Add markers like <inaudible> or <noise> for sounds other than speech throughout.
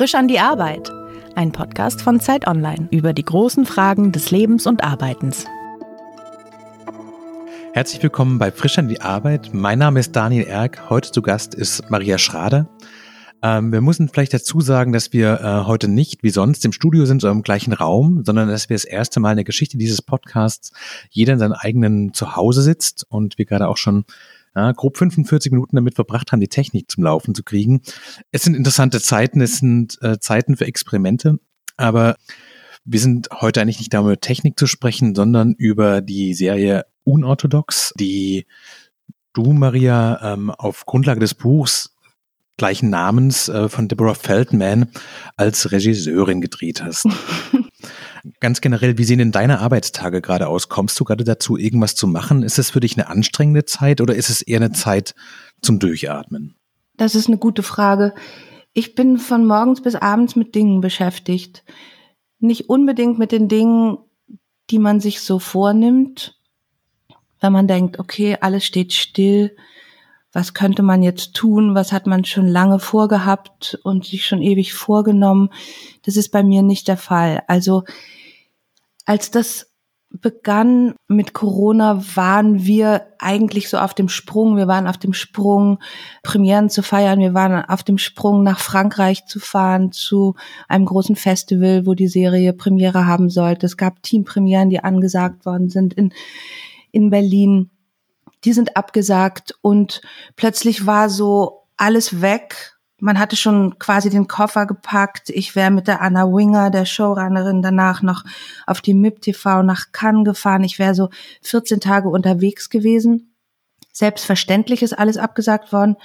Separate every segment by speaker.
Speaker 1: Frisch an die Arbeit. Ein Podcast von Zeit Online über die großen Fragen des Lebens und Arbeitens.
Speaker 2: Herzlich willkommen bei Frisch an die Arbeit. Mein Name ist Daniel Erck. Heute zu Gast ist Maria Schrader. Ähm, wir müssen vielleicht dazu sagen, dass wir äh, heute nicht wie sonst im Studio sind, sondern im gleichen Raum, sondern dass wir das erste Mal in der Geschichte dieses Podcasts jeder in seinem eigenen Zuhause sitzt und wir gerade auch schon ja, grob 45 Minuten damit verbracht haben, die Technik zum Laufen zu kriegen. Es sind interessante Zeiten, es sind äh, Zeiten für Experimente, aber wir sind heute eigentlich nicht da, über Technik zu sprechen, sondern über die Serie Unorthodox, die du, Maria, ähm, auf Grundlage des Buchs gleichen Namens äh, von Deborah Feldman als Regisseurin gedreht hast. <laughs> Ganz generell, wie sehen denn deine Arbeitstage gerade aus? Kommst du gerade dazu, irgendwas zu machen? Ist es für dich eine anstrengende Zeit oder ist es eher eine Zeit zum Durchatmen?
Speaker 3: Das ist eine gute Frage. Ich bin von morgens bis abends mit Dingen beschäftigt. Nicht unbedingt mit den Dingen, die man sich so vornimmt, wenn man denkt, okay, alles steht still, was könnte man jetzt tun, was hat man schon lange vorgehabt und sich schon ewig vorgenommen. Das ist bei mir nicht der Fall. Also als das begann mit Corona, waren wir eigentlich so auf dem Sprung. Wir waren auf dem Sprung, Premieren zu feiern. Wir waren auf dem Sprung, nach Frankreich zu fahren, zu einem großen Festival, wo die Serie Premiere haben sollte. Es gab Teampremieren, die angesagt worden sind in, in Berlin die sind abgesagt und plötzlich war so alles weg. Man hatte schon quasi den Koffer gepackt. Ich wäre mit der Anna Winger, der Showrunnerin, danach noch auf die MIP TV nach Cannes gefahren. Ich wäre so 14 Tage unterwegs gewesen. Selbstverständlich ist alles abgesagt worden.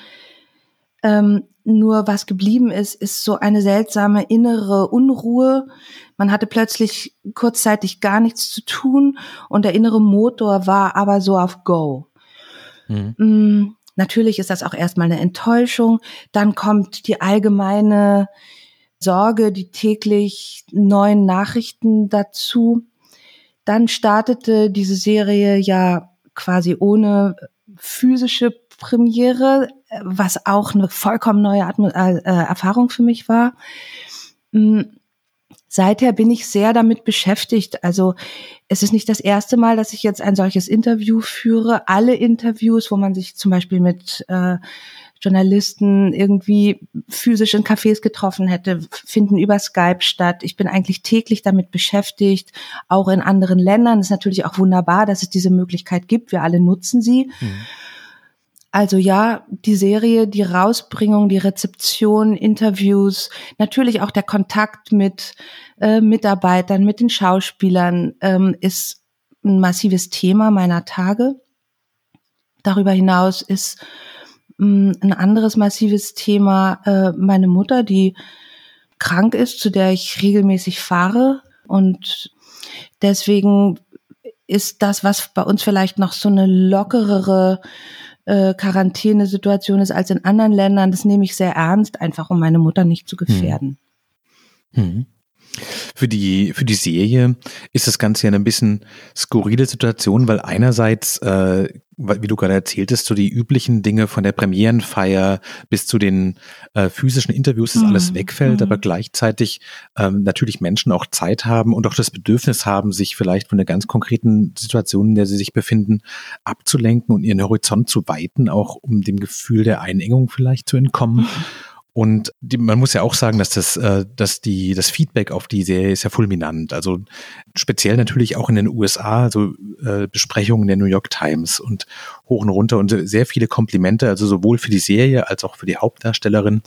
Speaker 3: Ähm, nur was geblieben ist, ist so eine seltsame innere Unruhe. Man hatte plötzlich kurzzeitig gar nichts zu tun und der innere Motor war aber so auf Go. Mhm. Mm, natürlich ist das auch erstmal eine Enttäuschung. Dann kommt die allgemeine Sorge, die täglich neuen Nachrichten dazu. Dann startete diese Serie ja quasi ohne physische Premiere, was auch eine vollkommen neue Atmo äh, äh Erfahrung für mich war. Mm, seither bin ich sehr damit beschäftigt. Also es ist nicht das erste Mal, dass ich jetzt ein solches Interview führe. Alle Interviews, wo man sich zum Beispiel mit äh, Journalisten irgendwie physisch in Cafés getroffen hätte, finden über Skype statt. Ich bin eigentlich täglich damit beschäftigt, auch in anderen Ländern. Es ist natürlich auch wunderbar, dass es diese Möglichkeit gibt. Wir alle nutzen sie. Mhm. Also ja, die Serie, die Rausbringung, die Rezeption, Interviews, natürlich auch der Kontakt mit äh, Mitarbeitern, mit den Schauspielern ähm, ist ein massives Thema meiner Tage. Darüber hinaus ist mh, mm, ein anderes massives Thema äh, meine Mutter, die krank ist, zu der ich regelmäßig fahre und deswegen ist das, was bei uns vielleicht noch so eine lockerere äh, Quarantänesituation ist als in anderen Ländern. Das nehme ich sehr ernst, einfach um meine Mutter nicht zu gefährden.
Speaker 2: Hm. Hm. Für die, für die Serie ist das Ganze ja eine bisschen skurrile Situation, weil einerseits, äh, wie du gerade erzähltest, so die üblichen Dinge von der Premierenfeier bis zu den äh, physischen Interviews, das mhm. alles wegfällt, mhm. aber gleichzeitig ähm, natürlich Menschen auch Zeit haben und auch das Bedürfnis haben, sich vielleicht von der ganz konkreten Situation, in der sie sich befinden, abzulenken und ihren Horizont zu weiten, auch um dem Gefühl der Einengung vielleicht zu entkommen. Mhm. Und die, man muss ja auch sagen, dass das, äh, dass die, das Feedback auf die Serie ist ja fulminant. Also speziell natürlich auch in den USA, also äh, Besprechungen der New York Times und hoch und runter und sehr viele Komplimente, also sowohl für die Serie als auch für die Hauptdarstellerin.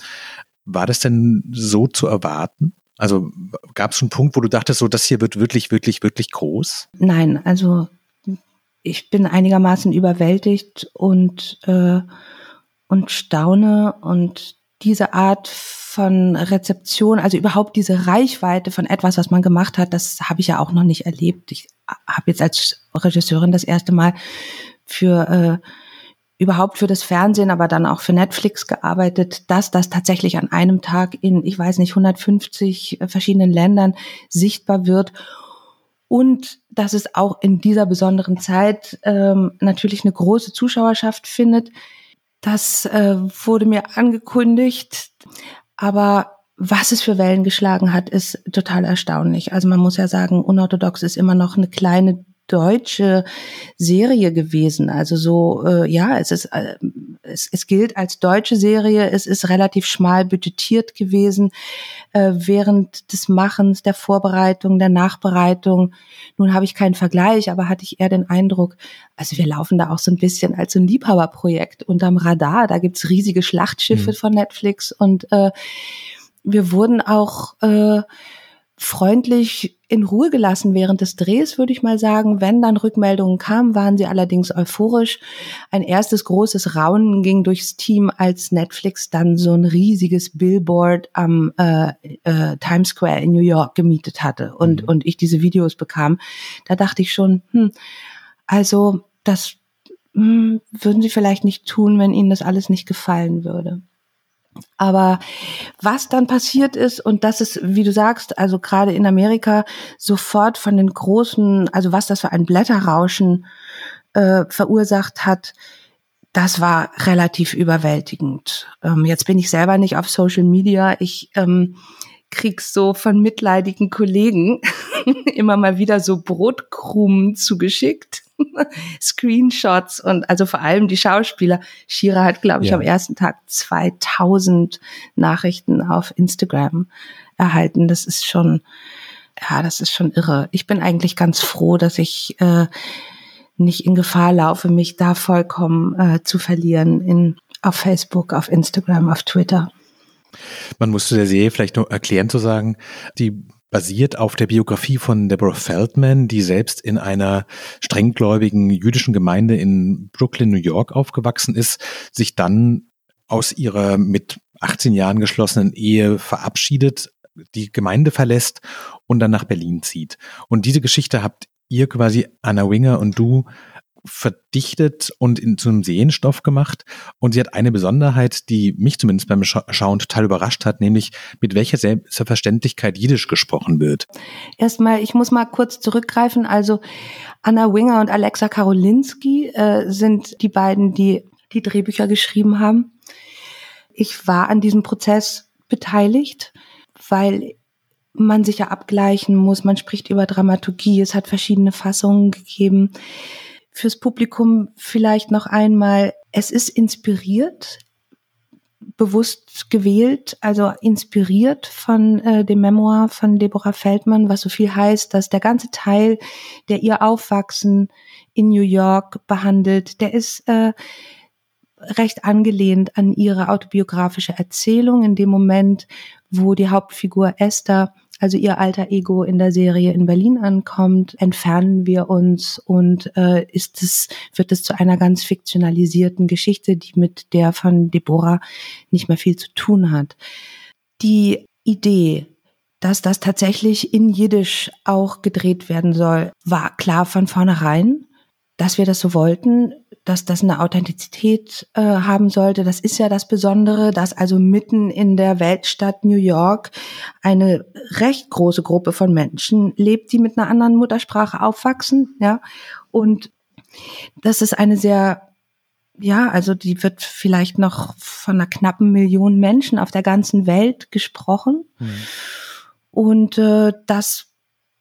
Speaker 2: War das denn so zu erwarten? Also gab es einen Punkt, wo du dachtest, so das hier wird wirklich, wirklich, wirklich groß?
Speaker 3: Nein, also ich bin einigermaßen überwältigt und äh, und staune und diese Art von Rezeption, also überhaupt diese Reichweite von etwas, was man gemacht hat, das habe ich ja auch noch nicht erlebt. Ich habe jetzt als Regisseurin das erste Mal für äh, überhaupt für das Fernsehen, aber dann auch für Netflix gearbeitet, dass das tatsächlich an einem Tag in, ich weiß nicht, 150 verschiedenen Ländern sichtbar wird und dass es auch in dieser besonderen Zeit ähm, natürlich eine große Zuschauerschaft findet. Das äh, wurde mir angekündigt, aber was es für Wellen geschlagen hat, ist total erstaunlich. Also man muss ja sagen, unorthodox ist immer noch eine kleine deutsche Serie gewesen. Also so, äh, ja, es ist, äh, es, es gilt als deutsche Serie. Es ist relativ schmal budgetiert gewesen äh, während des Machens, der Vorbereitung, der Nachbereitung. Nun habe ich keinen Vergleich, aber hatte ich eher den Eindruck, also wir laufen da auch so ein bisschen als so ein Liebhaberprojekt unterm Radar. Da gibt's riesige Schlachtschiffe mhm. von Netflix und äh, wir wurden auch äh, freundlich in Ruhe gelassen während des Drehs, würde ich mal sagen. Wenn dann Rückmeldungen kamen, waren sie allerdings euphorisch. Ein erstes großes Raunen ging durchs Team, als Netflix dann so ein riesiges Billboard am äh, äh, Times Square in New York gemietet hatte und, mhm. und ich diese Videos bekam. Da dachte ich schon, hm, also das hm, würden sie vielleicht nicht tun, wenn ihnen das alles nicht gefallen würde. Aber was dann passiert ist, und das ist, wie du sagst, also gerade in Amerika sofort von den großen, also was das für ein Blätterrauschen äh, verursacht hat, das war relativ überwältigend. Ähm, jetzt bin ich selber nicht auf Social Media. Ich ähm, krieg so von mitleidigen Kollegen <laughs> immer mal wieder so Brotkrumen zugeschickt <laughs> Screenshots und also vor allem die Schauspieler. Shira hat, glaube ich, ja. am ersten Tag 2000 Nachrichten auf Instagram erhalten. Das ist schon, ja, das ist schon irre. Ich bin eigentlich ganz froh, dass ich äh, nicht in Gefahr laufe, mich da vollkommen äh, zu verlieren in auf Facebook, auf Instagram, auf Twitter.
Speaker 2: Man musste der Serie vielleicht nur erklären zu sagen, die basiert auf der Biografie von Deborah Feldman, die selbst in einer strenggläubigen jüdischen Gemeinde in Brooklyn, New York aufgewachsen ist, sich dann aus ihrer mit 18 Jahren geschlossenen Ehe verabschiedet, die Gemeinde verlässt und dann nach Berlin zieht. Und diese Geschichte habt ihr quasi Anna Winger und du verdichtet und in, zu einem Sehenstoff gemacht. Und sie hat eine Besonderheit, die mich zumindest beim Schauen total überrascht hat, nämlich mit welcher Selbstverständlichkeit Jiddisch gesprochen wird.
Speaker 3: Erstmal, ich muss mal kurz zurückgreifen. Also Anna Winger und Alexa Karolinski äh, sind die beiden, die die Drehbücher geschrieben haben. Ich war an diesem Prozess beteiligt, weil man sich ja abgleichen muss. Man spricht über Dramaturgie. Es hat verschiedene Fassungen gegeben fürs Publikum vielleicht noch einmal, es ist inspiriert, bewusst gewählt, also inspiriert von äh, dem Memoir von Deborah Feldmann, was so viel heißt, dass der ganze Teil, der ihr Aufwachsen in New York behandelt, der ist äh, recht angelehnt an ihre autobiografische Erzählung in dem Moment, wo die Hauptfigur Esther also ihr alter Ego in der Serie in Berlin ankommt, entfernen wir uns und äh, ist es, wird es zu einer ganz fiktionalisierten Geschichte, die mit der von Deborah nicht mehr viel zu tun hat. Die Idee, dass das tatsächlich in Jiddisch auch gedreht werden soll, war klar von vornherein, dass wir das so wollten dass das eine Authentizität äh, haben sollte. Das ist ja das Besondere, dass also mitten in der Weltstadt New York eine recht große Gruppe von Menschen lebt, die mit einer anderen Muttersprache aufwachsen, ja. Und das ist eine sehr, ja, also die wird vielleicht noch von einer knappen Million Menschen auf der ganzen Welt gesprochen. Mhm. Und äh, das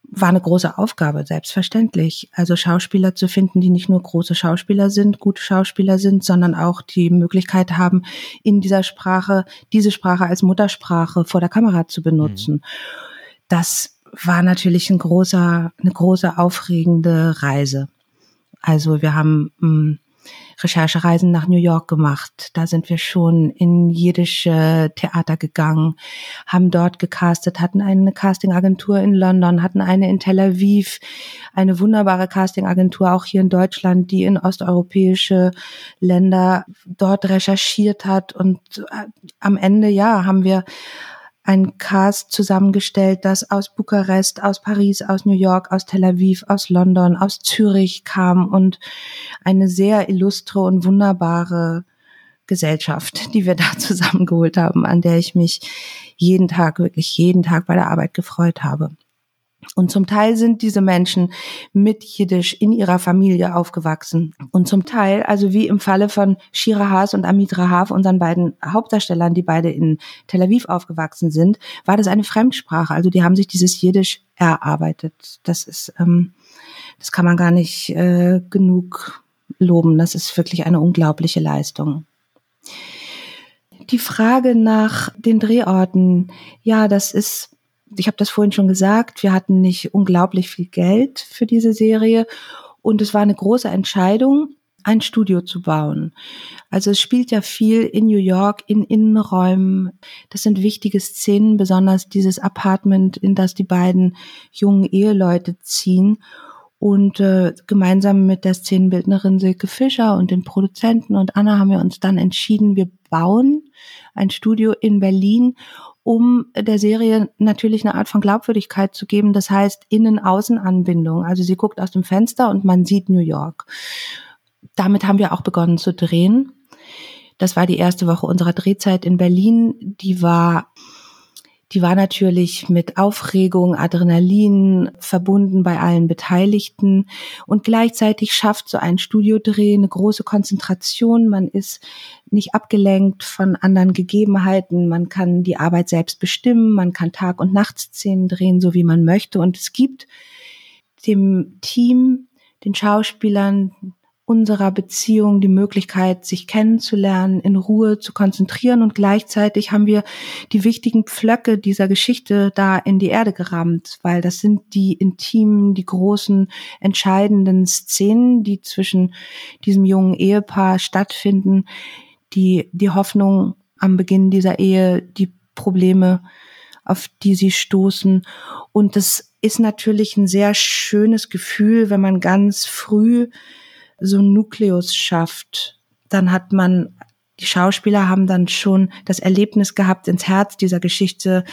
Speaker 3: war eine große Aufgabe, selbstverständlich. Also Schauspieler zu finden, die nicht nur große Schauspieler sind, gute Schauspieler sind, sondern auch die Möglichkeit haben, in dieser Sprache, diese Sprache als Muttersprache vor der Kamera zu benutzen. Mhm. Das war natürlich ein großer, eine große aufregende Reise. Also wir haben mm, Recherchereisen nach New York gemacht. Da sind wir schon in jiddische Theater gegangen, haben dort gecastet, hatten eine Castingagentur in London, hatten eine in Tel Aviv, eine wunderbare Castingagentur auch hier in Deutschland, die in osteuropäische Länder dort recherchiert hat. Und äh, am Ende, ja, haben wir ein Cast zusammengestellt, das aus Bukarest, aus Paris, aus New York, aus Tel Aviv, aus London, aus Zürich kam und eine sehr illustre und wunderbare Gesellschaft, die wir da <laughs> zusammengeholt haben, an der ich mich jeden Tag, wirklich jeden Tag bei der Arbeit gefreut habe. Und zum Teil sind diese Menschen mit Jiddisch in ihrer Familie aufgewachsen. Und zum Teil, also wie im Falle von Shira Haas und Amit Rahav, unseren beiden Hauptdarstellern, die beide in Tel Aviv aufgewachsen sind, war das eine Fremdsprache. Also die haben sich dieses Jiddisch erarbeitet. Das ist, ähm, das kann man gar nicht äh, genug loben. Das ist wirklich eine unglaubliche Leistung. Die Frage nach den Drehorten, ja, das ist ich habe das vorhin schon gesagt, wir hatten nicht unglaublich viel Geld für diese Serie und es war eine große Entscheidung, ein Studio zu bauen. Also es spielt ja viel in New York, in Innenräumen. Das sind wichtige Szenen, besonders dieses Apartment, in das die beiden jungen Eheleute ziehen. Und äh, gemeinsam mit der Szenenbildnerin Silke Fischer und den Produzenten und Anna haben wir uns dann entschieden, wir bauen ein Studio in Berlin um der Serie natürlich eine Art von Glaubwürdigkeit zu geben. Das heißt Innen-Außen-Anbindung. Also sie guckt aus dem Fenster und man sieht New York. Damit haben wir auch begonnen zu drehen. Das war die erste Woche unserer Drehzeit in Berlin. Die war die war natürlich mit Aufregung, Adrenalin verbunden bei allen Beteiligten und gleichzeitig schafft so ein Studiodreh eine große Konzentration. Man ist nicht abgelenkt von anderen Gegebenheiten. Man kann die Arbeit selbst bestimmen. Man kann Tag- und Nachtszenen drehen, so wie man möchte. Und es gibt dem Team, den Schauspielern, unserer Beziehung die Möglichkeit, sich kennenzulernen, in Ruhe zu konzentrieren. Und gleichzeitig haben wir die wichtigen Pflöcke dieser Geschichte da in die Erde gerammt, weil das sind die intimen, die großen, entscheidenden Szenen, die zwischen diesem jungen Ehepaar stattfinden, die die Hoffnung am Beginn dieser Ehe, die Probleme, auf die sie stoßen. Und das ist natürlich ein sehr schönes Gefühl, wenn man ganz früh so ein Nukleus schafft, dann hat man die Schauspieler haben dann schon das Erlebnis gehabt, ins Herz dieser Geschichte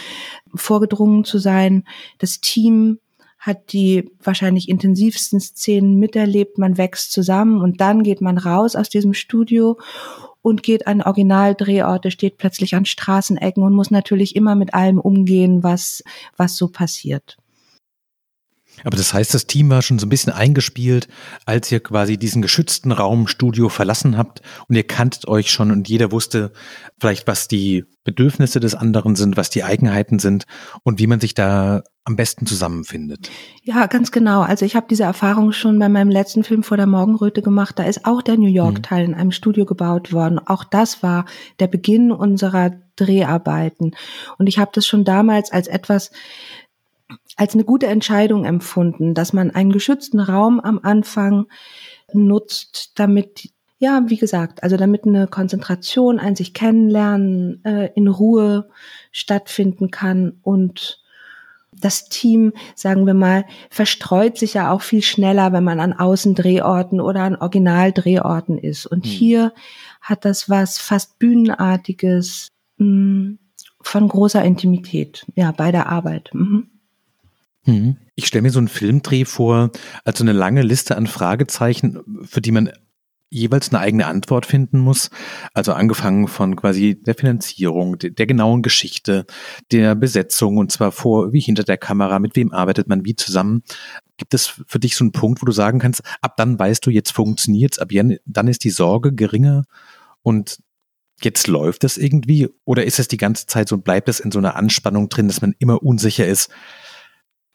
Speaker 3: vorgedrungen zu sein. Das Team hat die wahrscheinlich intensivsten Szenen miterlebt. Man wächst zusammen und dann geht man raus aus diesem Studio und geht an Originaldrehorte, steht plötzlich an Straßenecken und muss natürlich immer mit allem umgehen, was, was so passiert.
Speaker 2: Aber das heißt, das Team war schon so ein bisschen eingespielt, als ihr quasi diesen geschützten Raum Studio verlassen habt und ihr kanntet euch schon und jeder wusste vielleicht, was die Bedürfnisse des anderen sind, was die Eigenheiten sind und wie man sich da am besten zusammenfindet.
Speaker 3: Ja, ganz genau. Also ich habe diese Erfahrung schon bei meinem letzten Film vor der Morgenröte gemacht. Da ist auch der New York-Teil in einem Studio gebaut worden. Auch das war der Beginn unserer Dreharbeiten. Und ich habe das schon damals als etwas als eine gute Entscheidung empfunden, dass man einen geschützten Raum am Anfang nutzt, damit ja, wie gesagt, also damit eine Konzentration, ein sich kennenlernen äh, in Ruhe stattfinden kann und das Team, sagen wir mal, verstreut sich ja auch viel schneller, wenn man an Außendrehorten oder an Originaldrehorten ist. Und hm. hier hat das was fast Bühnenartiges mh, hm, von großer Intimität, ja, bei der Arbeit. Mhm.
Speaker 2: Mhm. Ich stelle mir so einen Filmdreh vor, als so eine lange Liste an Fragezeichen, für die man jeweils eine eigene Antwort finden muss. Also angefangen von quasi der Finanzierung, der, der, genauen Geschichte, der Besetzung und zwar vor wie hinter der Kamera, mit wem arbeitet man wie zusammen. Gibt es für dich so einen Punkt, wo du sagen kannst, ab dann weißt du, jetzt funktioniert's, ab dann ist die Sorge geringer und jetzt läuft es irgendwie? Oder ist es die ganze Zeit so und bleibt es in so einer Anspannung drin, dass man immer unsicher ist,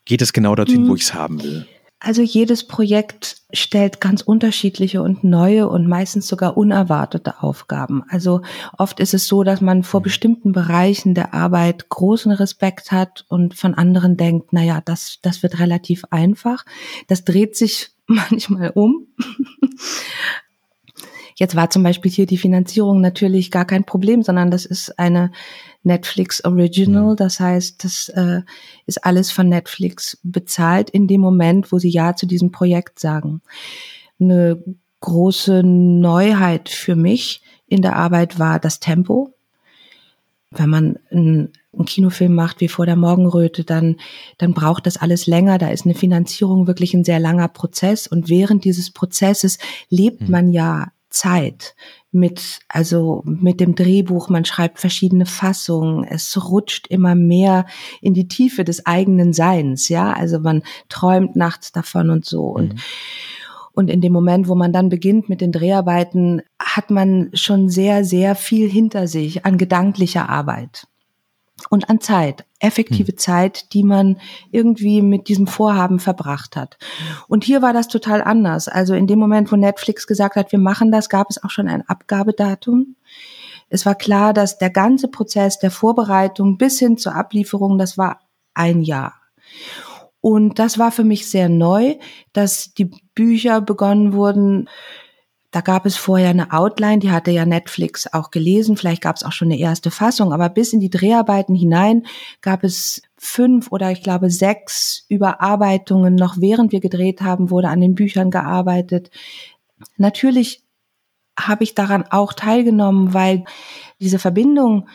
Speaker 2: geht es genau dorthin, wo hm. ich es haben will?
Speaker 3: Also jedes Projekt stellt ganz unterschiedliche und neue und meistens sogar unerwartete Aufgaben. Also oft ist es so, dass man vor hm. bestimmten Bereichen der Arbeit großen Respekt hat und von anderen denkt, na ja, das, das wird relativ einfach. Das dreht sich <laughs> manchmal um. Jetzt war zum Beispiel hier die Finanzierung natürlich gar kein Problem, sondern das ist eine Netflix Original. Mhm. Das heißt, das äh, ist alles von Netflix bezahlt in dem Moment, wo sie Ja zu diesem Projekt sagen. Eine große Neuheit für mich in der Arbeit war das Tempo. Wenn man einen, einen Kinofilm macht wie vor der Morgenröte, dann, dann braucht das alles länger. Da ist eine Finanzierung wirklich ein sehr langer Prozess. Und während dieses Prozesses lebt mhm. man ja Zeit. Mit, also mit dem Drehbuch, man schreibt verschiedene Fassungen, es rutscht immer mehr in die Tiefe des eigenen Seins, ja, also man träumt nachts davon und so. Und mhm. Und in dem Moment, wo man dann beginnt mit den Dreharbeiten, hat man schon sehr, sehr viel hinter sich an gedanklicher Arbeit und an Zeit, effektive hm. Zeit, die man irgendwie mit diesem Vorhaben verbracht hat. Und hier war das total anders. Also in dem Moment, wo Netflix gesagt hat, wir machen das, gab es auch schon ein Abgabedatum. Es war klar, dass der ganze Prozess der Vorbereitung bis hin zur Ablieferung, das war ein Jahr. Und das war für mich sehr neu, dass die Bücher begonnen wurden, da gab es vorher eine Outline, die hatte ja Netflix auch gelesen. Vielleicht gab es auch schon eine erste Fassung, aber bis in die Dreharbeiten hinein gab es fünf oder ich glaube sechs Überarbeitungen. Noch während wir gedreht haben, wurde an den Büchern gearbeitet. Natürlich habe ich daran auch teilgenommen, weil diese Verbindung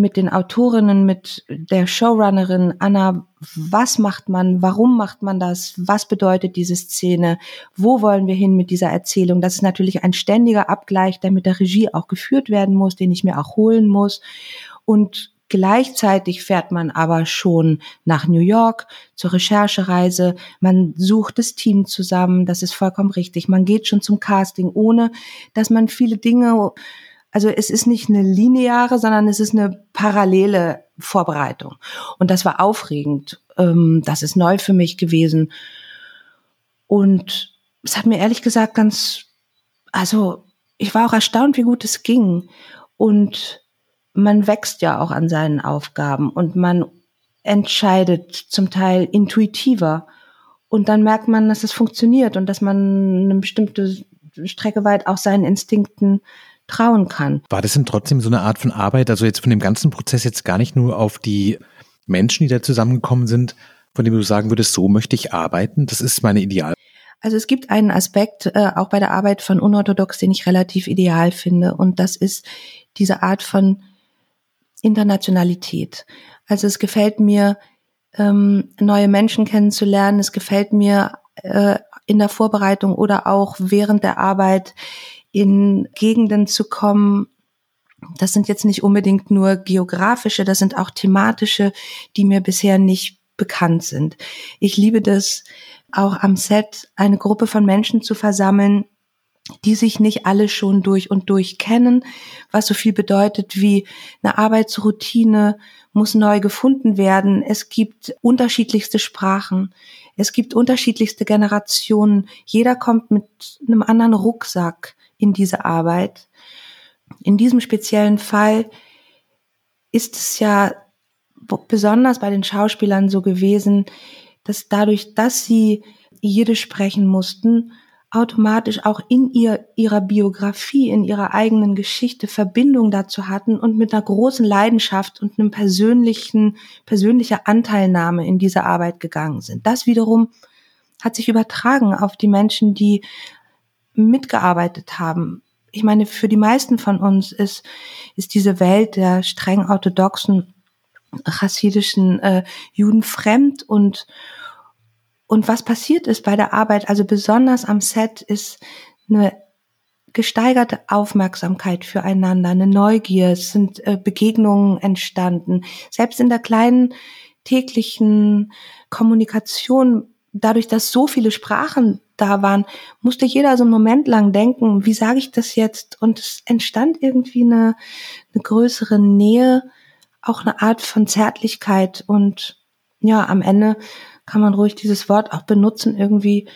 Speaker 3: mit den Autorinnen, mit der Showrunnerin Anna, was macht man, warum macht man das, was bedeutet diese Szene, wo wollen wir hin mit dieser Erzählung. Das ist natürlich ein ständiger Abgleich, der mit der Regie auch geführt werden muss, den ich mir auch holen muss. Und Gleichzeitig fährt man aber schon nach New York zur Recherchereise. Man sucht das Team zusammen. Das ist vollkommen richtig. Man geht schon zum Casting, ohne dass man viele Dinge also es ist nicht eine lineare, sondern es ist eine parallele Vorbereitung. Und das war aufregend. Ähm, das ist neu für mich gewesen. Und es hat mir ehrlich gesagt ganz, also ich war auch erstaunt, wie gut es ging. Und man wächst ja auch an seinen Aufgaben und man entscheidet zum Teil intuitiver. Und dann merkt man, dass es funktioniert und dass man eine bestimmte Strecke weit auch seinen Instinkten trauen kann.
Speaker 2: War das denn trotzdem so eine Art von Arbeit, also jetzt von dem ganzen Prozess jetzt gar nicht nur auf die Menschen, die da zusammengekommen sind, von dem du sagen würdest, so möchte ich arbeiten, das ist meine Ideal.
Speaker 3: Also es gibt einen Aspekt äh, auch bei der Arbeit von Unorthodox, den ich relativ ideal finde, und das ist diese Art von Internationalität. Also es gefällt mir, ähm, neue Menschen kennenzulernen. Es gefällt mir äh, in der Vorbereitung oder auch während der Arbeit in Gegenden zu kommen. Das sind jetzt nicht unbedingt nur geografische, das sind auch thematische, die mir bisher nicht bekannt sind. Ich liebe das, auch am Set eine Gruppe von Menschen zu versammeln, die sich nicht alle schon durch und durch kennen, was so viel bedeutet wie eine Arbeitsroutine muss neu gefunden werden. Es gibt unterschiedlichste Sprachen. Es gibt unterschiedlichste Generationen. Jeder kommt mit einem anderen Rucksack in diese Arbeit. In diesem speziellen Fall ist es ja besonders bei den Schauspielern so gewesen, dass dadurch, dass sie Jiddisch sprechen mussten, automatisch auch in ihr, ihrer Biografie, in ihrer eigenen Geschichte Verbindung dazu hatten und mit einer großen Leidenschaft und einem persönlichen, persönlicher Anteilnahme in diese Arbeit gegangen sind. Das wiederum hat sich übertragen auf die Menschen, die mitgearbeitet haben. Ich meine, für die meisten von uns ist, ist diese Welt der streng orthodoxen chassidischen äh, Juden fremd und, und was passiert ist bei der Arbeit, also besonders am Set, ist eine gesteigerte Aufmerksamkeit füreinander, eine Neugier, es sind äh, Begegnungen entstanden. Selbst in der kleinen täglichen Kommunikation, dadurch, dass so viele Sprachen da waren, musste jeder so einen Moment lang denken, wie sage ich das jetzt? Und es entstand irgendwie eine, eine größere Nähe, auch eine Art von Zärtlichkeit und ja, am Ende kann man ruhig dieses Wort auch benutzen, irgendwie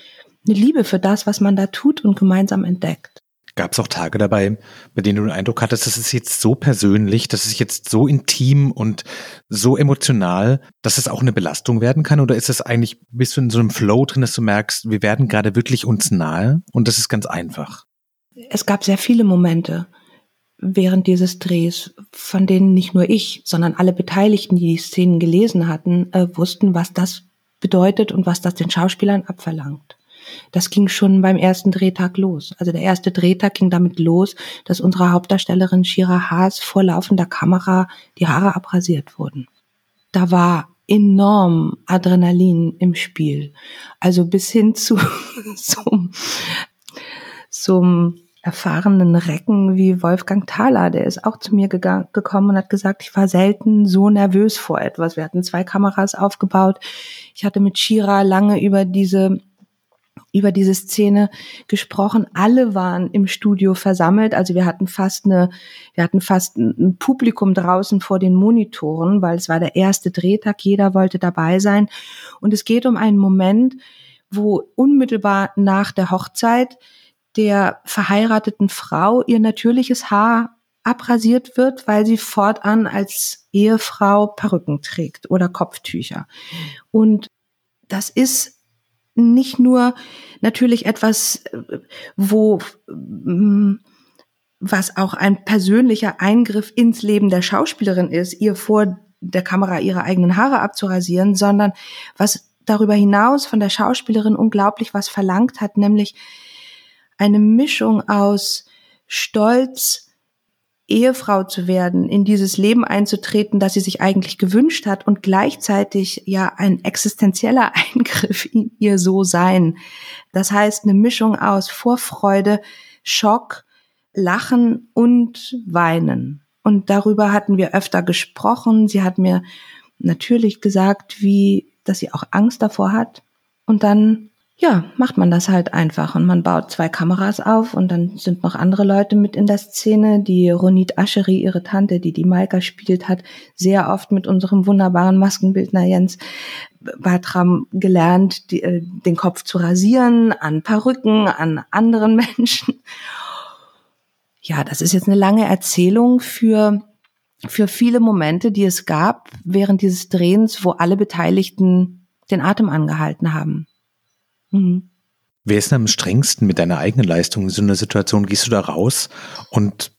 Speaker 3: eine Liebe für das, was man da tut und gemeinsam entdeckt.
Speaker 2: Gab es auch Tage dabei, bei denen du den Eindruck hattest, das ist jetzt so persönlich, das ist jetzt so intim und so emotional, dass es auch eine Belastung werden kann? Oder ist es eigentlich, bist du in so einem Flow drin, dass du merkst, wir werden gerade wirklich uns nahe und das ist ganz einfach?
Speaker 3: Es gab sehr viele Momente während dieses Drehs, von denen nicht nur ich, sondern alle Beteiligten, die die Szenen gelesen hatten, äh, wussten, was das bedeutet und was das den Schauspielern abverlangt. Das ging schon beim ersten Drehtag los. Also der erste Drehtag ging damit los, dass unsere Hauptdarstellerin Shira Haas vor laufender Kamera die Haare abrasiert wurden. Da war enorm Adrenalin im Spiel. Also bis hin zu <laughs> zum, zum erfahrenen Recken wie Wolfgang Thaler, der ist auch zu mir gekommen und hat gesagt, ich war selten so nervös vor etwas. Wir hatten zwei Kameras aufgebaut. Ich hatte mit Shira lange über diese über diese Szene gesprochen. Alle waren im Studio versammelt. Also wir hatten fast eine, wir hatten fast ein Publikum draußen vor den Monitoren, weil es war der erste Drehtag. Jeder wollte dabei sein. Und es geht um einen Moment, wo unmittelbar nach der Hochzeit der verheirateten Frau ihr natürliches Haar abrasiert wird, weil sie fortan als Ehefrau Perücken trägt oder Kopftücher. Und das ist nicht nur natürlich etwas, wo mm, was auch ein persönlicher Eingriff ins Leben der Schauspielerin ist, ihr vor der Kamera ihre eigenen Haare abzurasieren, sondern was darüber hinaus von der Schauspielerin unglaublich was verlangt hat, nämlich eine Mischung aus Stolz, Ehefrau zu werden, in dieses Leben einzutreten, das sie sich eigentlich gewünscht hat und gleichzeitig ja ein existenzieller <laughs> Eingriff in ihr so sein. Das heißt, eine Mischung aus Vorfreude, Schock, Lachen und Weinen. Und darüber hatten wir öfter gesprochen. Sie hat mir natürlich gesagt, wie, dass sie auch Angst davor hat. Und dann ja, macht man das halt einfach und man baut zwei Kameras auf und dann sind noch andere Leute mit in der Szene. Die Ronit Ascheri, ihre Tante, die die Maika spielt, hat sehr oft mit unserem wunderbaren Maskenbildner Jens Bartram gelernt, die, äh, den Kopf zu rasieren an Perücken, an anderen <laughs> Menschen. Ja, das ist jetzt eine lange Erzählung für für viele Momente, die es gab während dieses Drehens, wo alle Beteiligten den Atem angehalten haben.
Speaker 2: Mhm. Wer ist denn am strengsten mit deiner eigenen Leistung in so einer Situation? Gehst du da raus und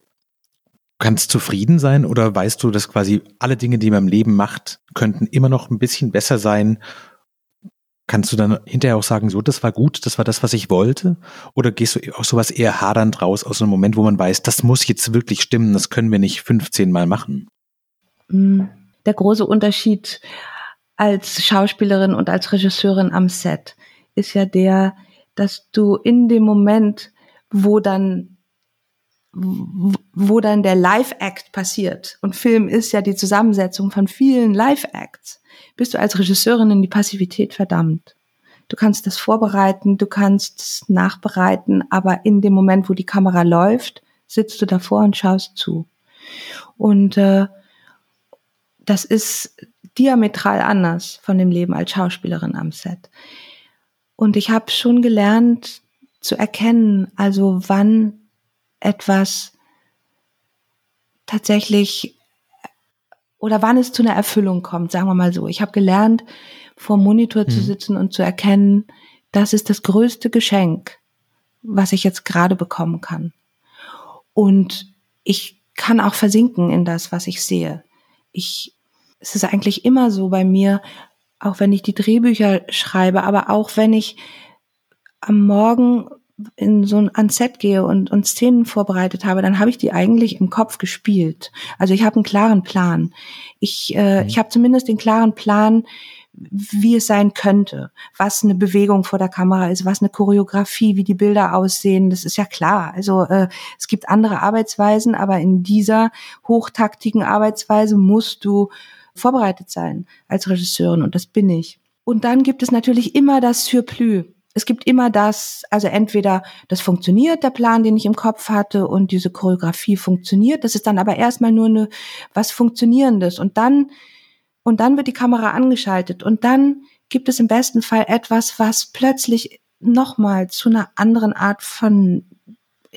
Speaker 2: kannst zufrieden sein oder weißt du, dass quasi alle Dinge, die man im Leben macht, könnten immer noch ein bisschen besser sein? Kannst du dann hinterher auch sagen, so, das war gut, das war das, was ich wollte? Oder gehst du aus sowas eher hadernd raus, aus einem Moment, wo man weiß, das muss jetzt wirklich stimmen, das können wir nicht 15 Mal machen?
Speaker 3: Mhm. Der große Unterschied als Schauspielerin und als Regisseurin am Set ist ja der, dass du in dem Moment, wo dann wo dann der Live-Act passiert. Und Film ist ja die Zusammensetzung von vielen Live-Acts. Bist du als Regisseurin in die Passivität verdammt. Du kannst das vorbereiten, du kannst es nachbereiten, aber in dem Moment, wo die Kamera läuft, sitzt du davor und schaust zu. Und äh, das ist diametral anders von dem Leben als Schauspielerin am Set. Und ich habe schon gelernt zu erkennen, also wann etwas tatsächlich oder wann es zu einer Erfüllung kommt, sagen wir mal so. Ich habe gelernt, vor dem Monitor mhm. zu sitzen und zu erkennen, das ist das größte Geschenk, was ich jetzt gerade bekommen kann. Und ich kann auch versinken in das, was ich sehe. Ich, es ist eigentlich immer so bei mir, auch wenn ich die Drehbücher schreibe, aber auch wenn ich am Morgen in so ein ans Set gehe und, und Szenen vorbereitet habe, dann habe ich die eigentlich im Kopf gespielt. Also ich habe einen klaren Plan. Ich, äh, mhm. ich habe zumindest den klaren Plan, wie es sein könnte, was eine Bewegung vor der Kamera ist, was eine Choreografie, wie die Bilder aussehen. Das ist ja klar. Also äh, es gibt andere Arbeitsweisen, aber in dieser hochtaktigen Arbeitsweise musst du vorbereitet sein als Regisseurin und das bin ich. Und dann gibt es natürlich immer das Surplus. Es gibt immer das, also entweder das funktioniert, der Plan, den ich im Kopf hatte und diese Choreografie funktioniert. Das ist dann aber erstmal nur eine, was Funktionierendes. Und dann, und dann wird die Kamera angeschaltet und dann gibt es im besten Fall etwas, was plötzlich nochmal zu einer anderen Art von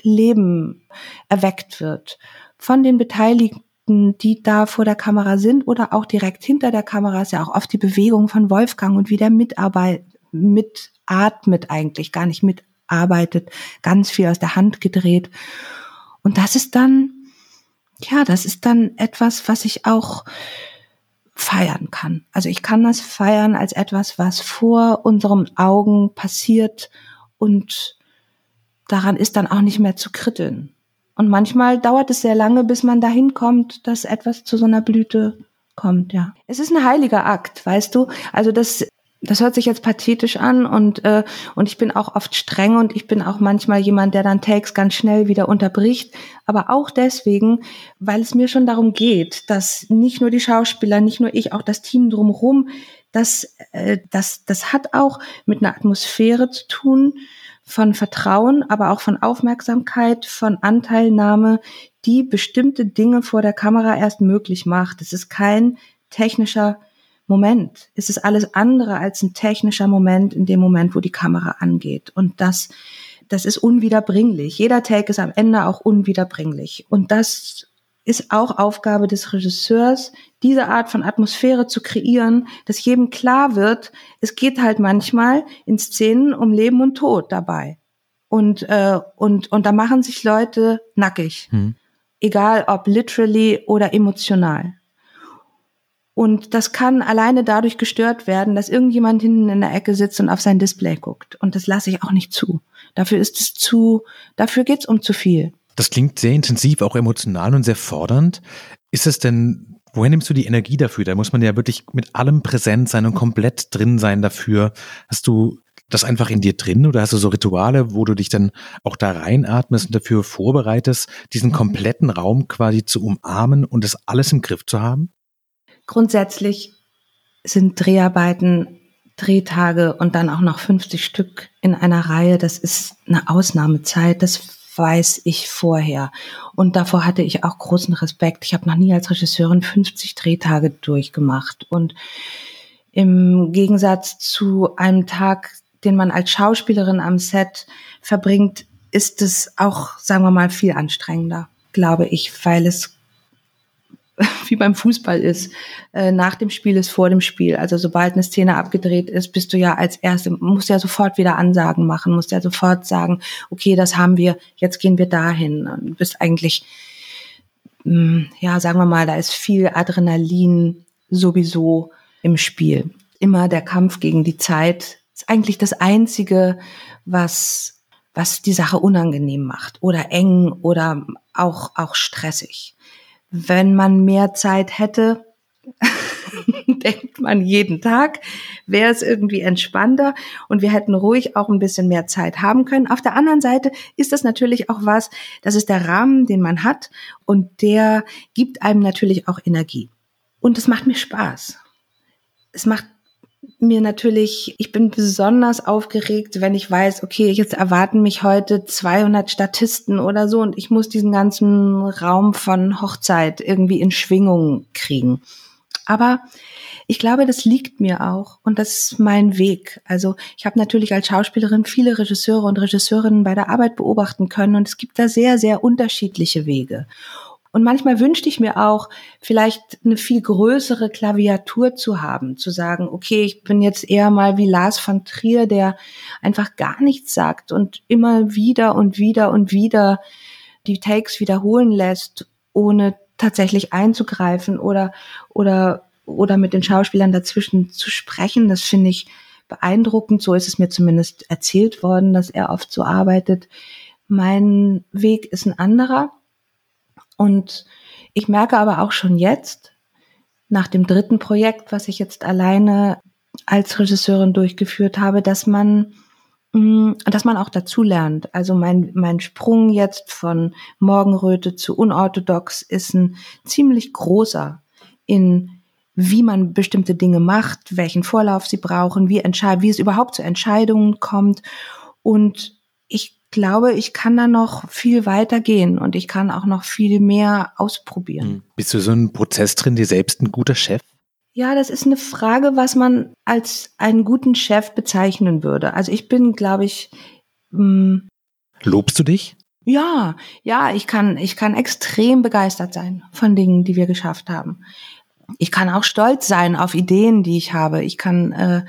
Speaker 3: Leben erweckt wird. Von den Beteiligten Beteiligten, die da vor der Kamera sind oder auch direkt hinter der Kamera ist ja auch oft die Bewegung von Wolfgang und wie der mitarbeitet, mitatmet eigentlich, gar nicht mitarbeitet, ganz viel aus der Hand gedreht. Und das ist dann, ja, das ist dann etwas, was ich auch feiern kann. Also ich kann das feiern als etwas, was vor unseren Augen passiert und daran ist dann auch nicht mehr zu kritteln. Und manchmal dauert es sehr lange, bis man dahin kommt, dass etwas zu so einer Blüte kommt, ja. Es ist ein heiliger Akt, weißt du? Also das, das hört sich jetzt pathetisch an und, äh, und ich bin auch oft streng und ich bin auch manchmal jemand, der dann Takes ganz schnell wieder unterbricht. Aber auch deswegen, weil es mir schon darum geht, dass nicht nur die Schauspieler, nicht nur ich, auch das Team drumherum, das, äh, das, das hat auch mit einer Atmosphäre zu tun, von Vertrauen, aber auch von Aufmerksamkeit, von Anteilnahme, die bestimmte Dinge vor der Kamera erst möglich macht. Es ist kein technischer Moment. Es ist alles andere als ein technischer Moment in dem Moment, wo die Kamera angeht. Und das, das ist unwiederbringlich. Jeder Take ist am Ende auch unwiederbringlich. Und das ist auch Aufgabe des Regisseurs, diese Art von Atmosphäre zu kreieren, dass jedem klar wird, es geht halt manchmal in Szenen um Leben und Tod dabei. Und, äh, und, und da machen sich Leute nackig. Hm. Egal ob literally oder emotional. Und das kann alleine dadurch gestört werden, dass irgendjemand hinten in der Ecke sitzt und auf sein Display guckt. Und das lasse ich auch nicht zu. Dafür ist es zu, dafür geht's um zu viel.
Speaker 2: Das klingt sehr intensiv, auch emotional und sehr fordernd. Ist es denn, woher nimmst du die Energie dafür? Da muss man ja wirklich mit allem präsent sein und komplett drin sein dafür. Hast du das einfach in dir drin oder hast du so Rituale, wo du dich dann auch da reinatmest und dafür vorbereitest, diesen kompletten Raum quasi zu umarmen und das alles im Griff zu haben?
Speaker 3: Grundsätzlich sind Dreharbeiten, Drehtage und dann auch noch 50 Stück in einer Reihe, das ist eine Ausnahmezeit, das weiß ich vorher. Und davor hatte ich auch großen Respekt. Ich habe noch nie als Regisseurin 50 Drehtage durchgemacht. Und im Gegensatz zu einem Tag, den man als Schauspielerin am Set verbringt, ist es auch, sagen wir mal, viel anstrengender, glaube ich, weil es <laughs> wie beim Fußball ist. Äh, nach dem Spiel ist vor dem Spiel. Also sobald eine Szene abgedreht ist, bist du ja als Erste, musst ja sofort wieder Ansagen machen, musst ja sofort sagen, okay, das haben wir, jetzt gehen wir dahin. Du bist eigentlich, mh, mm, ja, sagen wir mal, da ist viel Adrenalin sowieso im Spiel. Immer der Kampf gegen die Zeit ist eigentlich das Einzige, was was die Sache unangenehm macht oder eng oder auch, auch stressig wenn man mehr Zeit hätte, <laughs> denkt man jeden Tag, wäre es irgendwie entspannter und wir hätten ruhig auch ein bisschen mehr Zeit haben können. Auf der anderen Seite ist das natürlich auch was, das ist der Rahmen, den man hat und der gibt einem natürlich auch Energie. Und es macht mir Spaß. Es macht mir natürlich, ich bin besonders aufgeregt, wenn ich weiß, okay, jetzt erwarten mich heute 200 Statisten oder so und ich muss diesen ganzen Raum von Hochzeit irgendwie in Schwingung kriegen. Aber ich glaube, das liegt mir auch und das ist mein Weg. Also ich habe natürlich als Schauspielerin viele Regisseure und Regisseurinnen bei der Arbeit beobachten können und es gibt da sehr, sehr unterschiedliche Wege. Und manchmal wünschte ich mir auch, vielleicht eine viel größere Klaviatur zu haben, zu sagen, okay, ich bin jetzt eher mal wie Lars von Trier, der einfach gar nichts sagt und immer wieder und wieder und wieder die Takes wiederholen lässt, ohne tatsächlich einzugreifen oder, oder, oder mit den Schauspielern dazwischen zu sprechen. Das finde ich beeindruckend. So ist es mir zumindest erzählt worden, dass er oft so arbeitet. Mein Weg ist ein anderer und ich merke aber auch schon jetzt, nach dem dritten Projekt, was ich jetzt alleine als Regisseurin durchgeführt habe, dass man mm, dass man auch dazu lernt. Also mein, mein Sprung jetzt von Morgenröte zu unorthodox ist ein ziemlich großer in wie man bestimmte Dinge macht, welchen Vorlauf sie brauchen, wie, wie es überhaupt zu Entscheidungen kommt. Und ich glaube, ich kann da noch viel weiter gehen und ich kann auch noch viel mehr ausprobieren. Hm.
Speaker 2: Bist du so ein Prozess drin, dir selbst ein guter Chef?
Speaker 3: Ja, das ist eine Frage, was man als einen guten Chef bezeichnen würde. Also ich bin, glaube ich.
Speaker 2: Mh, hm, Lobst du dich?
Speaker 3: Ja, ja, ich kann, ich kann extrem begeistert sein von Dingen, die wir geschafft haben. Ich kann auch stolz sein auf Ideen, die ich habe. Ich kann, äh,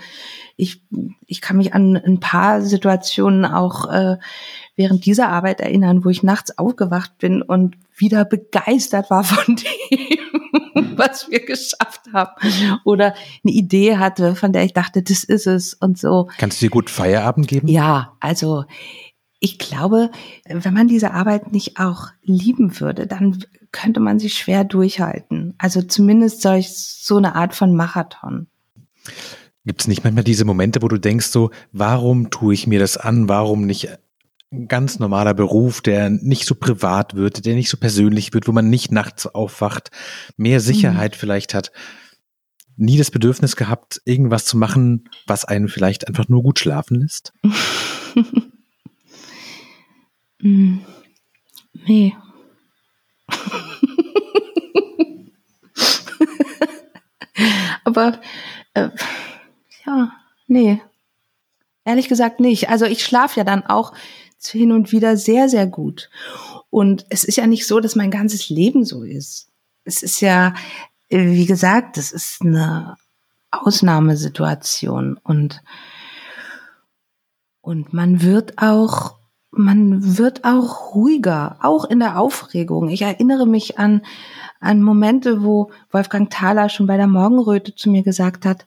Speaker 3: ich, ich kann mich an ein paar Situationen auch äh, während dieser Arbeit erinnern, wo ich nachts aufgewacht bin und wieder begeistert war von <laughs> dem, was wir geschafft haben. Oder eine Idee hatte, von der ich dachte, das ist es und so.
Speaker 2: Kannst du dir gut Feierabend geben?
Speaker 3: Ja, also ich glaube, wenn man diese Arbeit nicht auch lieben würde, dann könnte man sie schwer durchhalten. Also zumindest so eine Art von Marathon.
Speaker 2: Gibt es nicht manchmal diese Momente, wo du denkst so, warum tue ich mir das an? Warum nicht ein ganz normaler Beruf, der nicht so privat wird, der nicht so persönlich wird, wo man nicht nachts aufwacht, mehr Sicherheit mhm. vielleicht hat? Nie das Bedürfnis gehabt, irgendwas zu machen, was einen vielleicht einfach nur gut schlafen lässt?
Speaker 3: mm. <laughs> Nee. <laughs> Aber äh, ja, nee. Ehrlich gesagt nicht. Also ich schlafe ja dann auch hin und wieder sehr, sehr gut. Und es ist ja nicht so, dass mein ganzes Leben so ist. Es ist ja, wie gesagt, das ist eine Ausnahmesituation und, und man wird auch, man wird auch ruhiger, auch in der Aufregung. Ich erinnere mich an, an Momente, wo Wolfgang Thaler schon bei der Morgenröte zu mir gesagt hat,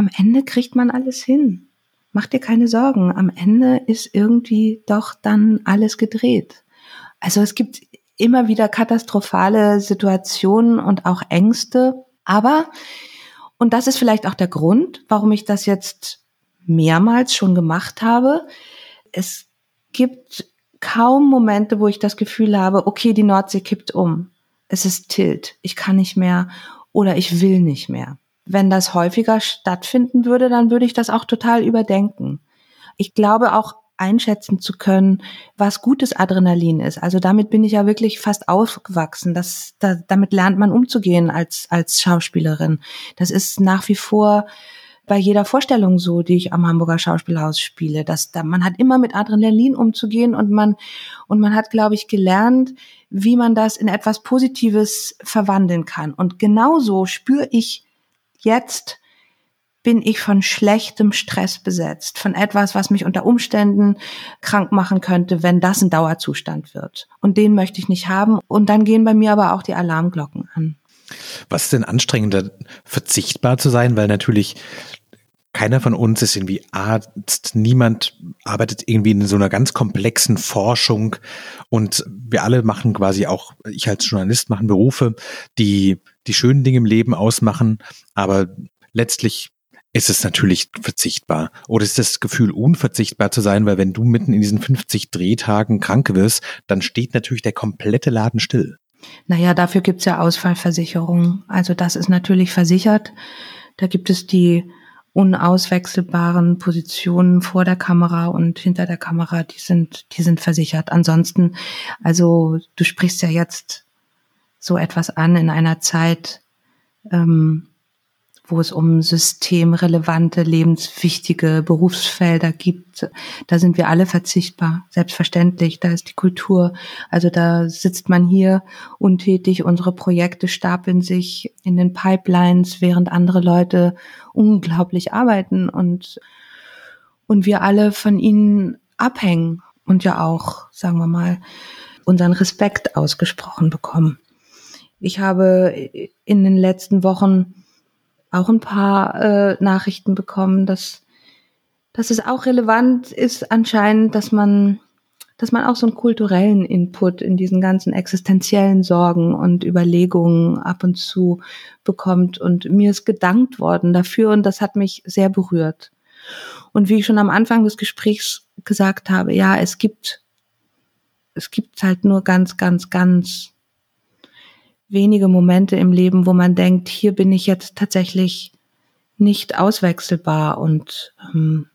Speaker 3: am Ende kriegt man alles hin. Mach dir keine Sorgen. Am Ende ist irgendwie doch dann alles gedreht. Also es gibt immer wieder katastrophale Situationen und auch Ängste. Aber, und das ist vielleicht auch der Grund, warum ich das jetzt mehrmals schon gemacht habe, es gibt kaum Momente, wo ich das Gefühl habe, okay, die Nordsee kippt um. Es ist Tilt. Ich kann nicht mehr oder ich will nicht mehr wenn das häufiger stattfinden würde, dann würde ich das auch total überdenken. Ich glaube auch einschätzen zu können, was gutes Adrenalin ist. Also damit bin ich ja wirklich fast aufgewachsen. Das, da, damit lernt man umzugehen als, als Schauspielerin. Das ist nach wie vor bei jeder Vorstellung so, die ich am Hamburger Schauspielhaus spiele, dass da, man hat immer mit Adrenalin umzugehen und man, und man hat, glaube ich, gelernt, wie man das in etwas Positives verwandeln kann. Und genauso spüre ich Jetzt bin ich von schlechtem Stress besetzt, von etwas, was mich unter Umständen krank machen könnte, wenn das ein Dauerzustand wird. Und den möchte ich nicht haben. Und dann gehen bei mir aber auch die Alarmglocken an.
Speaker 2: Was ist denn anstrengender, verzichtbar zu sein? Weil natürlich keiner von uns ist irgendwie Arzt, niemand arbeitet irgendwie in so einer ganz komplexen Forschung und wir alle machen quasi auch, ich als Journalist machen Berufe, die die schönen Dinge im Leben ausmachen, aber letztlich ist es natürlich verzichtbar. Oder ist das Gefühl, unverzichtbar zu sein, weil wenn du mitten in diesen 50 Drehtagen krank wirst, dann steht natürlich der komplette Laden still.
Speaker 3: Naja, dafür gibt's ja Ausfallversicherungen. Also das ist natürlich versichert. Da gibt es die unauswechselbaren Positionen vor der Kamera und hinter der Kamera, die sind, die sind versichert. Ansonsten, also du sprichst ja jetzt so etwas an in einer Zeit, ähm, wo es um systemrelevante, lebenswichtige Berufsfelder gibt. Da sind wir alle verzichtbar, selbstverständlich. Da ist die Kultur. Also da sitzt man hier untätig. Unsere Projekte stapeln sich in den Pipelines, während andere Leute unglaublich arbeiten und, und wir alle von ihnen abhängen und ja auch, sagen wir mal, unseren Respekt ausgesprochen bekommen. Ich habe in den letzten Wochen auch ein paar äh, Nachrichten bekommen, dass, dass es auch relevant ist anscheinend, dass man, dass man auch so einen kulturellen Input in diesen ganzen existenziellen Sorgen und Überlegungen ab und zu bekommt. Und mir ist gedankt worden dafür und das hat mich sehr berührt. Und wie ich schon am Anfang des Gesprächs gesagt habe, ja, es gibt, es gibt halt nur ganz, ganz, ganz wenige Momente im Leben, wo man denkt, hier bin ich jetzt tatsächlich nicht auswechselbar und ähm,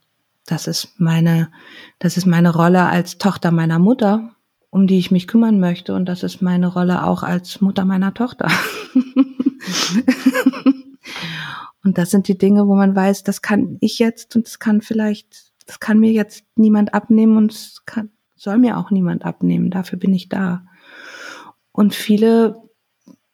Speaker 3: das ist meine, das ist meine Rolle als Tochter meiner Mutter, um die ich mich kümmern möchte und das ist meine Rolle auch als Mutter meiner Tochter. <laughs> und das sind die Dinge, wo man weiß, das kann ich jetzt und das kann vielleicht, das kann mir jetzt niemand abnehmen und es kann, soll mir auch niemand abnehmen. Dafür bin ich da. Und viele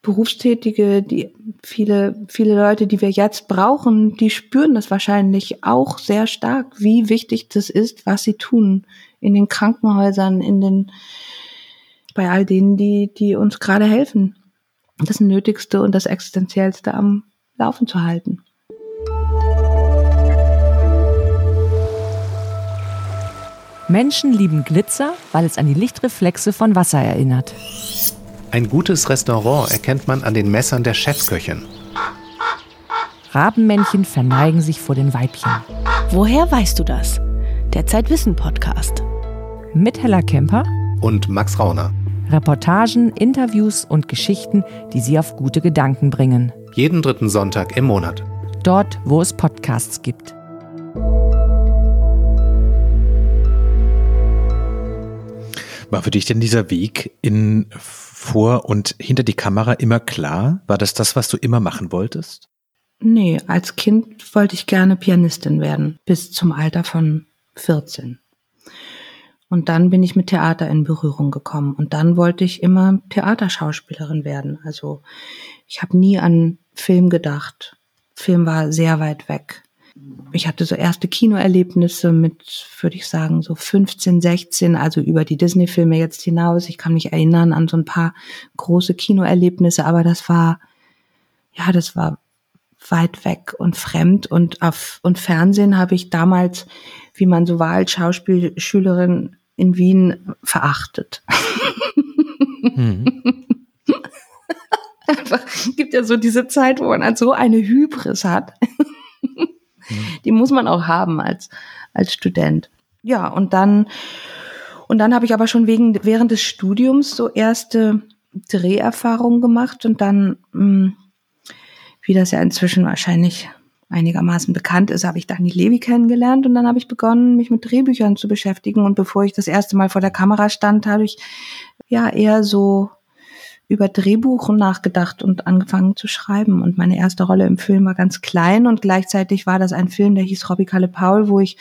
Speaker 3: Berufstätige, die viele, viele Leute, die wir jetzt brauchen, die spüren das wahrscheinlich auch sehr stark, wie wichtig das ist, was sie tun in den Krankenhäusern, in den, bei all denen, die, die uns gerade helfen, das Nötigste und das Existenziellste am Laufen zu halten.
Speaker 1: Menschen lieben Glitzer, weil es an die Lichtreflexe von Wasser erinnert.
Speaker 4: Ein gutes Restaurant erkennt man an den Messern der Chefköchin.
Speaker 1: Rabenmännchen verneigen sich vor den Weibchen.
Speaker 4: Woher weißt du das? Der Zeitwissen Podcast.
Speaker 1: Mit Hella Kemper
Speaker 5: und Max Rauner.
Speaker 1: Reportagen, Interviews und Geschichten, die Sie auf gute Gedanken bringen.
Speaker 5: Jeden dritten Sonntag im Monat.
Speaker 1: Dort, wo es Podcasts gibt.
Speaker 2: War für dich denn dieser Weg in vor und hinter die Kamera immer klar? War das das, was du immer machen wolltest?
Speaker 3: Nee, als Kind wollte ich gerne Pianistin werden, bis zum Alter von 14. Und dann bin ich mit Theater in Berührung gekommen. Und dann wollte ich immer Theaterschauspielerin werden. Also ich habe nie an Film gedacht. Film war sehr weit weg. Ich hatte so erste Kinoerlebnisse mit, würde ich sagen, so 15, 16, also über die Disney-Filme jetzt hinaus. Ich kann mich erinnern an so ein paar große Kinoerlebnisse, aber das war, ja, das war weit weg und fremd und auf und Fernsehen habe ich damals, wie man so war als Schauspielschülerin in Wien verachtet. Mhm. <laughs> Einfach gibt ja so diese Zeit, wo man halt so eine Hybris hat. Die muss man auch haben als als Student. Ja, und dann und dann habe ich aber schon wegen während des Studiums so erste Dreherfahrungen gemacht und dann mh, hm, wie das ja inzwischen wahrscheinlich einigermaßen bekannt ist, habe ich Dani Levi kennengelernt und dann habe ich begonnen, mich mit Drehbüchern zu beschäftigen. Und bevor ich das erste Mal vor der Kamera stand, habe ich ja eher so über Drehbuchen nachgedacht und angefangen zu schreiben. Und meine erste Rolle im Film war ganz klein und gleichzeitig war das ein Film, der hieß Robbie Kalle Paul, wo ich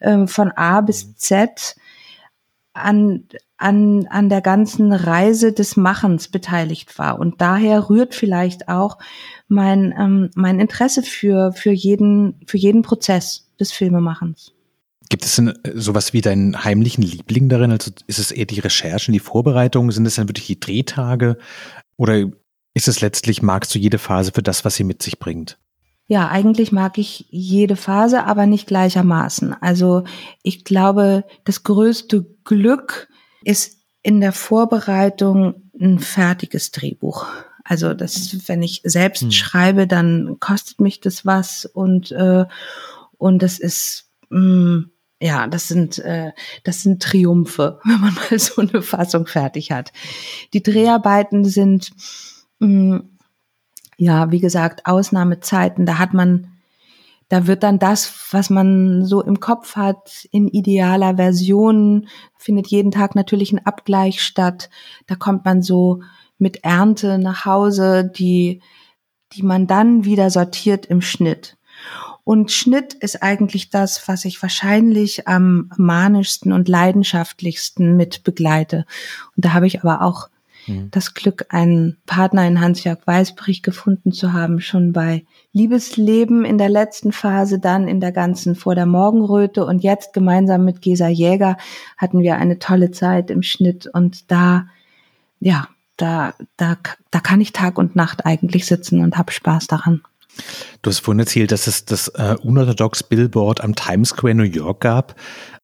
Speaker 3: äh, von A bis Z an, an, an der ganzen Reise des Machens beteiligt war. Und daher rührt vielleicht auch mein, ähm, mein Interesse für, für, jeden, für jeden Prozess des Filmemachens.
Speaker 2: Gibt es denn äh, sowas wie deinen heimlichen Liebling darin? Also ist es eher die Recherchen, die Vorbereitungen? Sind es dann wirklich die Drehtage? Oder ist es letztlich, magst du jede Phase für das, was sie mit sich bringt?
Speaker 3: Ja, eigentlich mag ich jede Phase, aber nicht gleichermaßen. Also ich glaube, das größte Glück ist in der Vorbereitung ein fertiges Drehbuch. Also das, wenn ich selbst hm. schreibe, dann kostet mich das was und äh, und das ist mh, hm, ja, das sind äh, das sind Triumphe, <laughs> wenn man mal so eine Fassung fertig hat. Die Dreharbeiten sind mh, hm, ja, wie gesagt, Ausnahmezeiten. Da hat man da wird dann das, was man so im Kopf hat, in idealer Version, findet jeden Tag natürlich ein Abgleich statt. Da kommt man so mit Ernte nach Hause, die, die man dann wieder sortiert im Schnitt. Und Schnitt ist eigentlich das, was ich wahrscheinlich am manischsten und leidenschaftlichsten mit begleite. Und da habe ich aber auch mhm. das Glück, einen Partner in Hans-Jörg Weißbrich gefunden zu haben, schon bei Liebesleben in der letzten Phase, dann in der ganzen vor der Morgenröte und jetzt gemeinsam mit Gesa Jäger hatten wir eine tolle Zeit im Schnitt und da, ja, da, da, da kann ich Tag und Nacht eigentlich sitzen und habe Spaß daran.
Speaker 2: Du hast vorhin erzählt, dass es das äh, unorthodox Billboard am Times Square New York gab.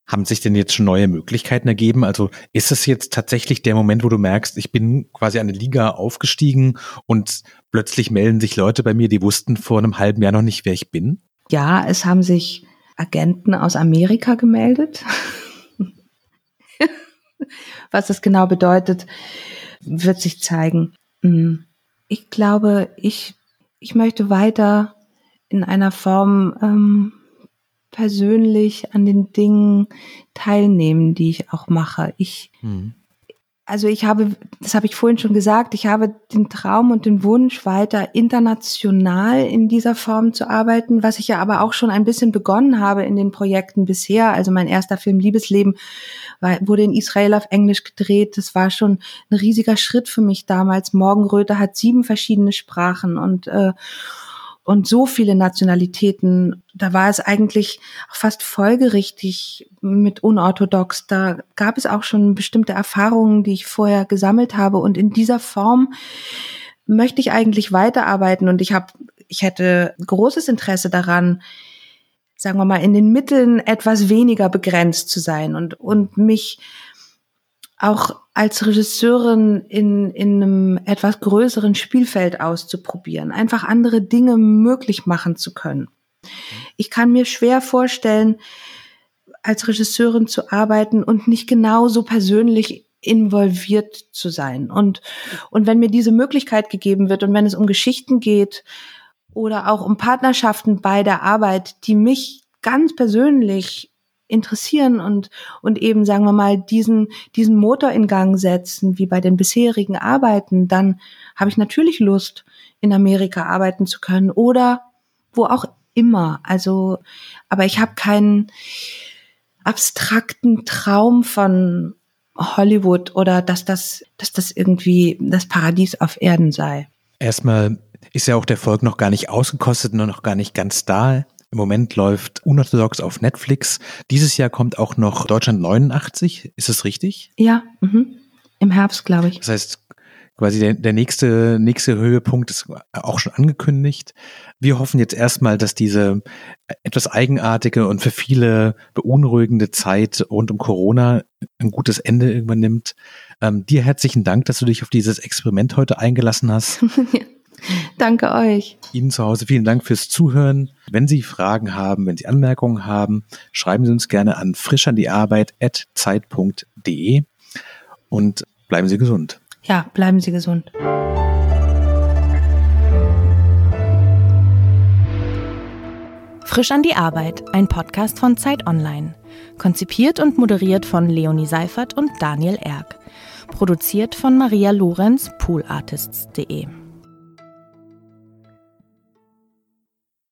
Speaker 2: Haben sich denn jetzt schon neue Möglichkeiten ergeben? Also ist es jetzt tatsächlich der Moment, wo du merkst, ich bin quasi eine Liga aufgestiegen und plötzlich melden sich Leute bei mir, die wussten vor einem halben Jahr noch nicht, wer ich bin?
Speaker 3: Ja, es haben sich Agenten aus Amerika gemeldet. <laughs> Was das genau bedeutet, wird sich zeigen. Hm. Ich glaube, ich, ich möchte weiter in einer Form ähm, persönlich an den Dingen teilnehmen, die ich auch mache. Ich, hm also ich habe, das habe ich vorhin schon gesagt, ich habe den Traum und den Wunsch, weiter international in dieser Form zu arbeiten, was ich ja aber auch schon ein bisschen begonnen habe in den Projekten bisher. Also mein erster Film Liebesleben war, wurde in Israel auf Englisch gedreht. Das war schon ein riesiger Schritt für mich damals. Morgenröte hat sieben verschiedene Sprachen und äh, und so viele Nationalitäten. Da war es eigentlich fast folgerichtig mit unorthodox. Da gab es auch schon bestimmte Erfahrungen, die ich vorher gesammelt habe. Und in dieser Form möchte ich eigentlich weiterarbeiten. Und ich habe, ich hätte großes Interesse daran, sagen wir mal, in den Mitteln etwas weniger begrenzt zu sein und, und mich auch als Regisseurin in, in einem etwas größeren Spielfeld auszuprobieren, einfach andere Dinge möglich machen zu können. Ich kann mir schwer vorstellen, als Regisseurin zu arbeiten und nicht genauso persönlich involviert zu sein. Und, und wenn mir diese Möglichkeit gegeben wird und wenn es um Geschichten geht oder auch um Partnerschaften bei der Arbeit, die mich ganz persönlich interessieren und, und eben, sagen wir mal, diesen, diesen Motor in Gang setzen, wie bei den bisherigen Arbeiten, dann habe ich natürlich Lust, in Amerika arbeiten zu können oder wo auch immer. Also, aber ich habe keinen abstrakten Traum von Hollywood oder dass das, dass das irgendwie das Paradies auf Erden sei.
Speaker 2: Erstmal ist ja auch der Volk noch gar nicht ausgekostet und noch gar nicht ganz da. Im Moment läuft Unorthodox auf Netflix. Dieses Jahr kommt auch noch Deutschland 89. Ist es richtig?
Speaker 3: Ja, mhm. im Herbst, glaube ich.
Speaker 2: Das heißt, quasi der, der nächste, nächste Höhepunkt ist auch schon angekündigt. Wir hoffen jetzt erstmal, dass diese etwas eigenartige und für viele beunruhigende Zeit rund um Corona ein gutes Ende irgendwann nimmt. Ähm, dir herzlichen Dank, dass du dich auf dieses Experiment heute eingelassen hast. <laughs> <laughs>
Speaker 3: Danke euch.
Speaker 2: Ihnen zu Hause vielen Dank fürs Zuhören. Wenn Sie Fragen haben, wenn Sie Anmerkungen haben, schreiben Sie uns gerne an frischandiearbeit.zeit.de und bleiben Sie gesund.
Speaker 3: Ja, bleiben Sie gesund.
Speaker 1: Frisch an die Arbeit, ein Podcast von Zeit Online. Konzipiert und moderiert von Leonie Seifert und Daniel Erck. Produziert von Maria Lorenz, poolartists.de.